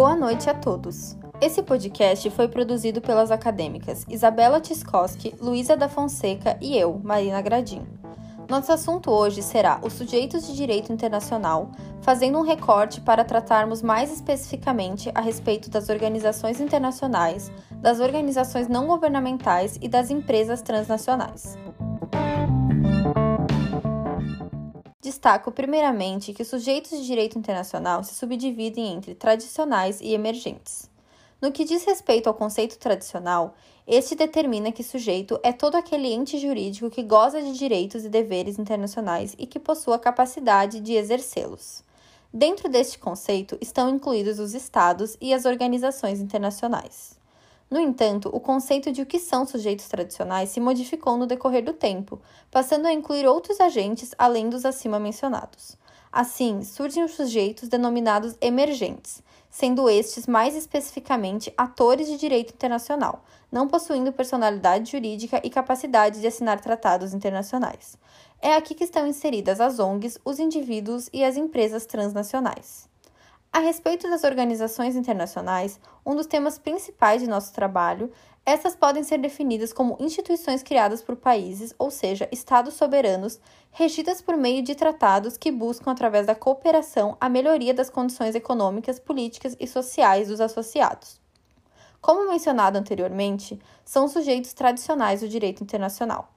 Boa noite a todos. Esse podcast foi produzido pelas acadêmicas Isabela Tiskoski, Luísa da Fonseca e eu, Marina Gradim. Nosso assunto hoje será os sujeitos de direito internacional, fazendo um recorte para tratarmos mais especificamente a respeito das organizações internacionais, das organizações não governamentais e das empresas transnacionais. Destaco primeiramente que os sujeitos de direito internacional se subdividem entre tradicionais e emergentes. No que diz respeito ao conceito tradicional, este determina que sujeito é todo aquele ente jurídico que goza de direitos e deveres internacionais e que possua capacidade de exercê-los. Dentro deste conceito estão incluídos os Estados e as organizações internacionais. No entanto, o conceito de o que são sujeitos tradicionais se modificou no decorrer do tempo, passando a incluir outros agentes além dos acima mencionados. Assim, surgem os sujeitos denominados emergentes, sendo estes mais especificamente atores de direito internacional, não possuindo personalidade jurídica e capacidade de assinar tratados internacionais. É aqui que estão inseridas as ONGs, os indivíduos e as empresas transnacionais. A respeito das organizações internacionais, um dos temas principais de nosso trabalho, essas podem ser definidas como instituições criadas por países, ou seja, estados soberanos, regidas por meio de tratados que buscam, através da cooperação, a melhoria das condições econômicas, políticas e sociais dos associados. Como mencionado anteriormente, são sujeitos tradicionais do direito internacional.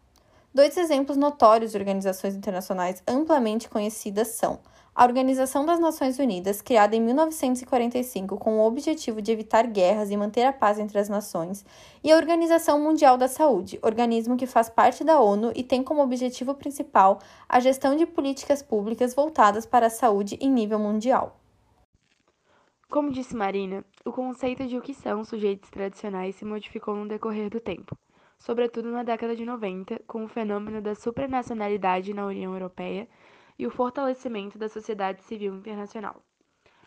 Dois exemplos notórios de organizações internacionais amplamente conhecidas são a Organização das Nações Unidas, criada em 1945 com o objetivo de evitar guerras e manter a paz entre as nações, e a Organização Mundial da Saúde, organismo que faz parte da ONU e tem como objetivo principal a gestão de políticas públicas voltadas para a saúde em nível mundial. Como disse Marina, o conceito de o que são sujeitos tradicionais se modificou no decorrer do tempo, sobretudo na década de 90, com o fenômeno da supranacionalidade na União Europeia e o fortalecimento da sociedade civil internacional.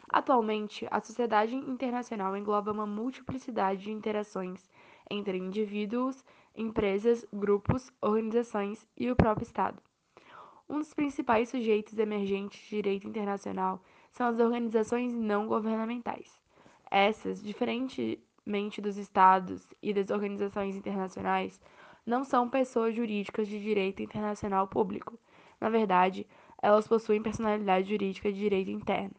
Atualmente, a sociedade internacional engloba uma multiplicidade de interações entre indivíduos, empresas, grupos, organizações e o próprio Estado. Um dos principais sujeitos emergentes de direito internacional são as organizações não governamentais. Essas, diferentemente dos Estados e das organizações internacionais, não são pessoas jurídicas de direito internacional público. Na verdade, elas possuem personalidade jurídica de direito interno.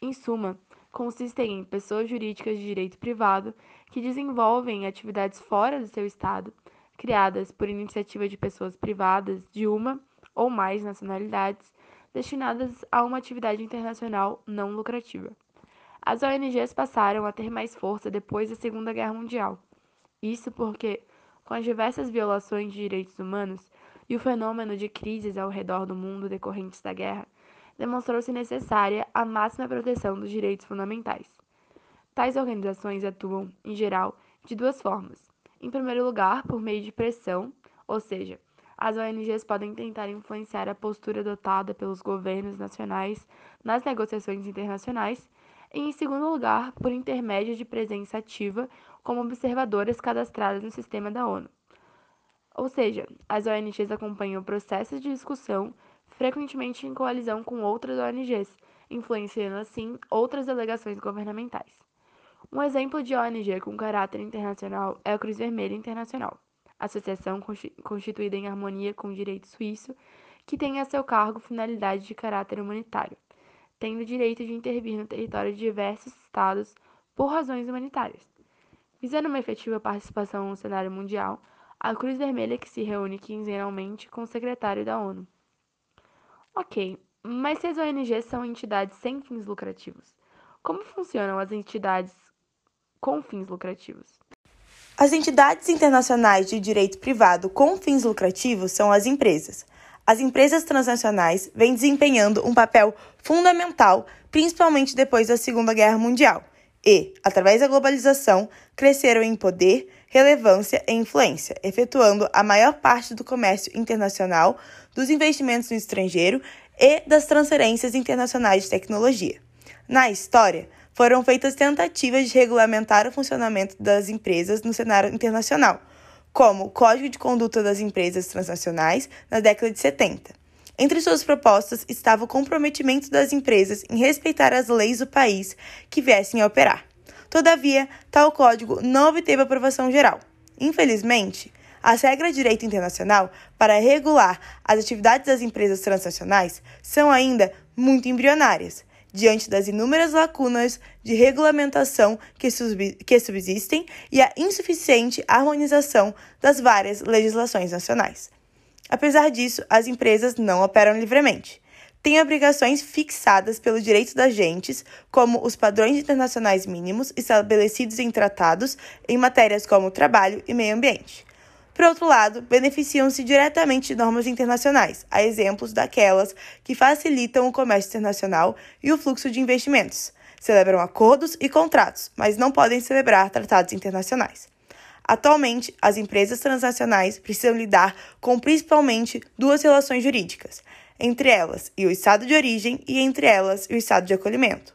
Em suma, consistem em pessoas jurídicas de direito privado que desenvolvem atividades fora do seu Estado, criadas por iniciativa de pessoas privadas de uma ou mais nacionalidades, destinadas a uma atividade internacional não lucrativa. As ONGs passaram a ter mais força depois da Segunda Guerra Mundial. Isso porque, com as diversas violações de direitos humanos, e o fenômeno de crises ao redor do mundo decorrentes da guerra, demonstrou-se necessária a máxima proteção dos direitos fundamentais. Tais organizações atuam, em geral, de duas formas. Em primeiro lugar, por meio de pressão, ou seja, as ONGs podem tentar influenciar a postura adotada pelos governos nacionais nas negociações internacionais, e, em segundo lugar, por intermédio de presença ativa como observadoras cadastradas no sistema da ONU. Ou seja, as ONGs acompanham processos de discussão, frequentemente em coalizão com outras ONGs, influenciando assim outras delegações governamentais. Um exemplo de ONG com caráter internacional é a Cruz Vermelha Internacional, associação constituída em harmonia com o direito suíço, que tem a seu cargo finalidade de caráter humanitário, tendo o direito de intervir no território de diversos estados por razões humanitárias. Visando uma efetiva participação no cenário mundial, a Cruz Vermelha que se reúne quinzenalmente com o secretário da ONU. Ok, mas se as ONGs são entidades sem fins lucrativos, como funcionam as entidades com fins lucrativos? As entidades internacionais de direito privado com fins lucrativos são as empresas. As empresas transnacionais vêm desempenhando um papel fundamental, principalmente depois da Segunda Guerra Mundial, e, através da globalização, cresceram em poder, relevância e influência, efetuando a maior parte do comércio internacional, dos investimentos no estrangeiro e das transferências internacionais de tecnologia. Na história, foram feitas tentativas de regulamentar o funcionamento das empresas no cenário internacional, como o Código de Conduta das Empresas Transnacionais na década de 70. Entre suas propostas estava o comprometimento das empresas em respeitar as leis do país que viessem a operar. Todavia, tal código não obteve aprovação geral. Infelizmente, as regras de direito internacional para regular as atividades das empresas transnacionais são ainda muito embrionárias, diante das inúmeras lacunas de regulamentação que, subsistem e a insuficiente harmonização das várias legislações nacionais. Apesar disso, as empresas não operam livremente. Têm obrigações fixadas pelo direito das agentes, como os padrões internacionais mínimos estabelecidos em tratados em matérias como trabalho e meio ambiente. Por outro lado, beneficiam-se diretamente de normas internacionais, a exemplos daquelas que facilitam o comércio internacional e o fluxo de investimentos. Celebram acordos e contratos, mas não podem celebrar tratados internacionais. Atualmente, as empresas transnacionais precisam lidar com principalmente duas relações jurídicas, entre elas e o estado de origem e entre elas e o estado de acolhimento.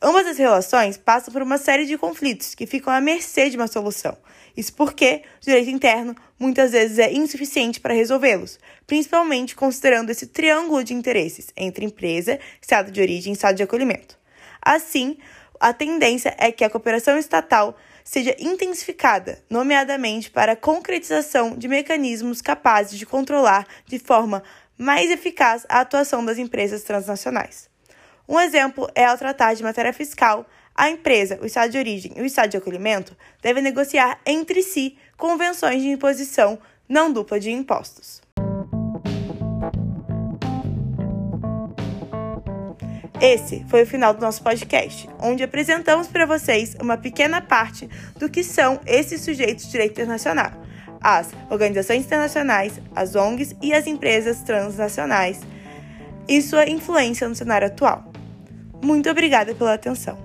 Ambas as relações passam por uma série de conflitos que ficam à mercê de uma solução. Isso porque o direito interno muitas vezes é insuficiente para resolvê-los, principalmente considerando esse triângulo de interesses entre empresa, estado de origem e estado de acolhimento. Assim, a tendência é que a cooperação estatal seja intensificada, nomeadamente para a concretização de mecanismos capazes de controlar de forma mais eficaz a atuação das empresas transnacionais. Um exemplo é ao tratar de matéria fiscal, a empresa, o estado de origem e o estado de acolhimento devem negociar entre si convenções de imposição não dupla de impostos. Esse foi o final do nosso podcast, onde apresentamos para vocês uma pequena parte do que são esses sujeitos de direito internacional, as organizações internacionais, as ONGs e as empresas transnacionais e sua influência no cenário atual. Muito obrigada pela atenção.